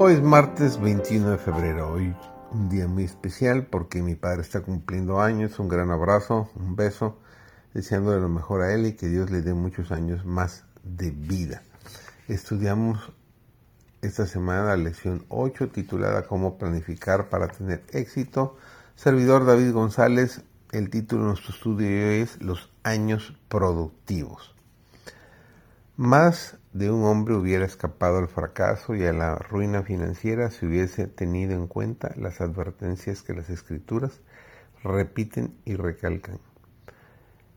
Hoy es martes 21 de febrero, hoy un día muy especial porque mi padre está cumpliendo años, un gran abrazo, un beso, deseándole lo mejor a él y que Dios le dé muchos años más de vida. Estudiamos esta semana la lección 8 titulada Cómo planificar para tener éxito. Servidor David González, el título de nuestro estudio es Los años productivos. Más de un hombre hubiera escapado al fracaso y a la ruina financiera si hubiese tenido en cuenta las advertencias que las escrituras repiten y recalcan.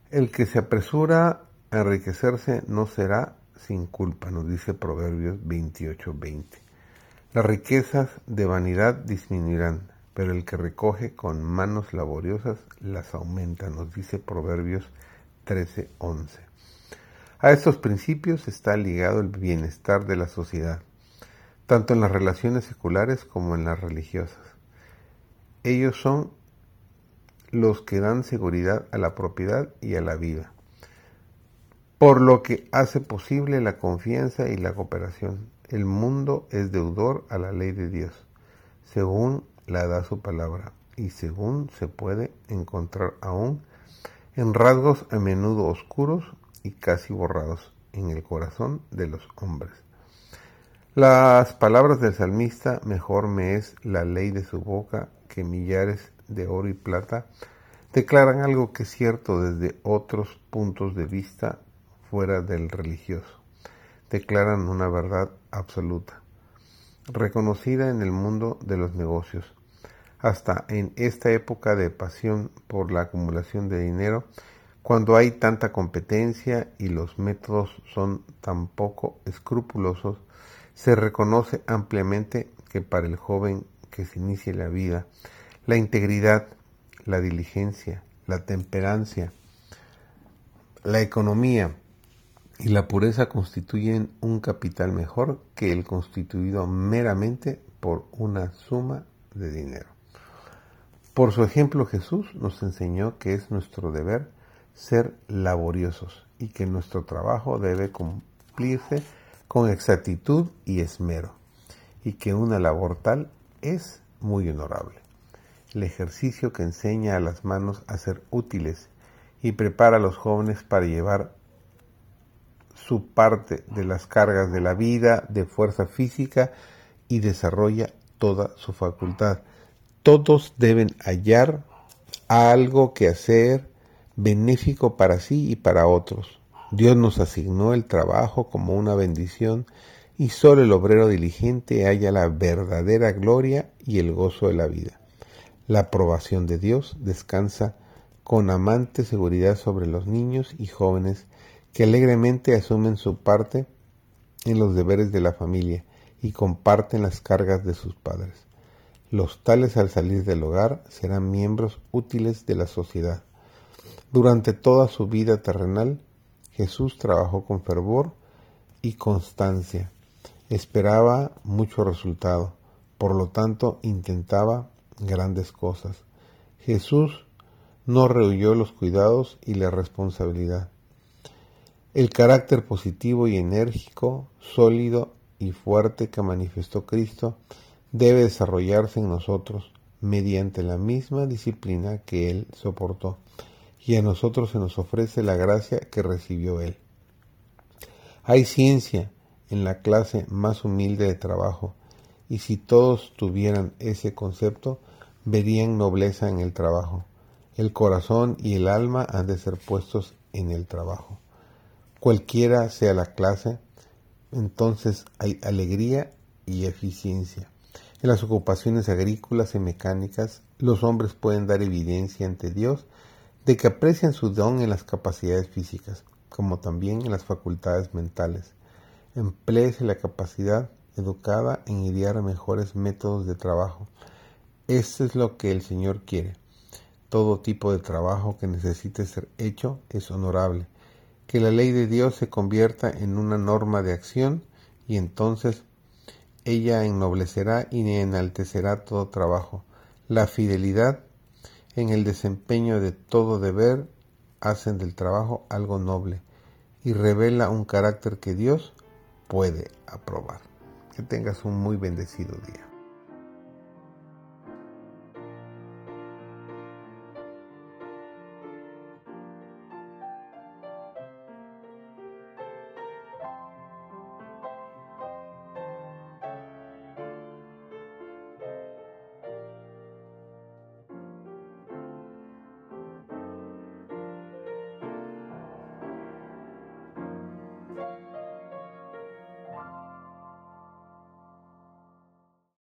El que se apresura a enriquecerse no será sin culpa, nos dice Proverbios 28:20. Las riquezas de vanidad disminuirán, pero el que recoge con manos laboriosas las aumenta, nos dice Proverbios 13:11. A estos principios está ligado el bienestar de la sociedad, tanto en las relaciones seculares como en las religiosas. Ellos son los que dan seguridad a la propiedad y a la vida, por lo que hace posible la confianza y la cooperación. El mundo es deudor a la ley de Dios, según la da su palabra, y según se puede encontrar aún en rasgos a menudo oscuros y casi borrados en el corazón de los hombres. Las palabras del salmista, mejor me es la ley de su boca que millares de oro y plata, declaran algo que es cierto desde otros puntos de vista fuera del religioso. Declaran una verdad absoluta, reconocida en el mundo de los negocios. Hasta en esta época de pasión por la acumulación de dinero, cuando hay tanta competencia y los métodos son tan poco escrupulosos, se reconoce ampliamente que para el joven que se inicia la vida, la integridad, la diligencia, la temperancia, la economía y la pureza constituyen un capital mejor que el constituido meramente por una suma de dinero. Por su ejemplo Jesús nos enseñó que es nuestro deber ser laboriosos y que nuestro trabajo debe cumplirse con exactitud y esmero y que una labor tal es muy honorable. El ejercicio que enseña a las manos a ser útiles y prepara a los jóvenes para llevar su parte de las cargas de la vida de fuerza física y desarrolla toda su facultad. Todos deben hallar algo que hacer benéfico para sí y para otros. Dios nos asignó el trabajo como una bendición y solo el obrero diligente halla la verdadera gloria y el gozo de la vida. La aprobación de Dios descansa con amante seguridad sobre los niños y jóvenes que alegremente asumen su parte en los deberes de la familia y comparten las cargas de sus padres. Los tales al salir del hogar serán miembros útiles de la sociedad. Durante toda su vida terrenal, Jesús trabajó con fervor y constancia. Esperaba mucho resultado, por lo tanto intentaba grandes cosas. Jesús no rehuyó los cuidados y la responsabilidad. El carácter positivo y enérgico, sólido y fuerte que manifestó Cristo debe desarrollarse en nosotros mediante la misma disciplina que Él soportó y a nosotros se nos ofrece la gracia que recibió Él. Hay ciencia en la clase más humilde de trabajo, y si todos tuvieran ese concepto, verían nobleza en el trabajo. El corazón y el alma han de ser puestos en el trabajo. Cualquiera sea la clase, entonces hay alegría y eficiencia. En las ocupaciones agrícolas y mecánicas, los hombres pueden dar evidencia ante Dios de que aprecian su don en las capacidades físicas, como también en las facultades mentales. Empleese la capacidad educada en idear mejores métodos de trabajo. Esto es lo que el Señor quiere. Todo tipo de trabajo que necesite ser hecho es honorable. Que la ley de Dios se convierta en una norma de acción y entonces ella ennoblecerá y enaltecerá todo trabajo. La fidelidad en el desempeño de todo deber hacen del trabajo algo noble y revela un carácter que Dios puede aprobar. Que tengas un muy bendecido día.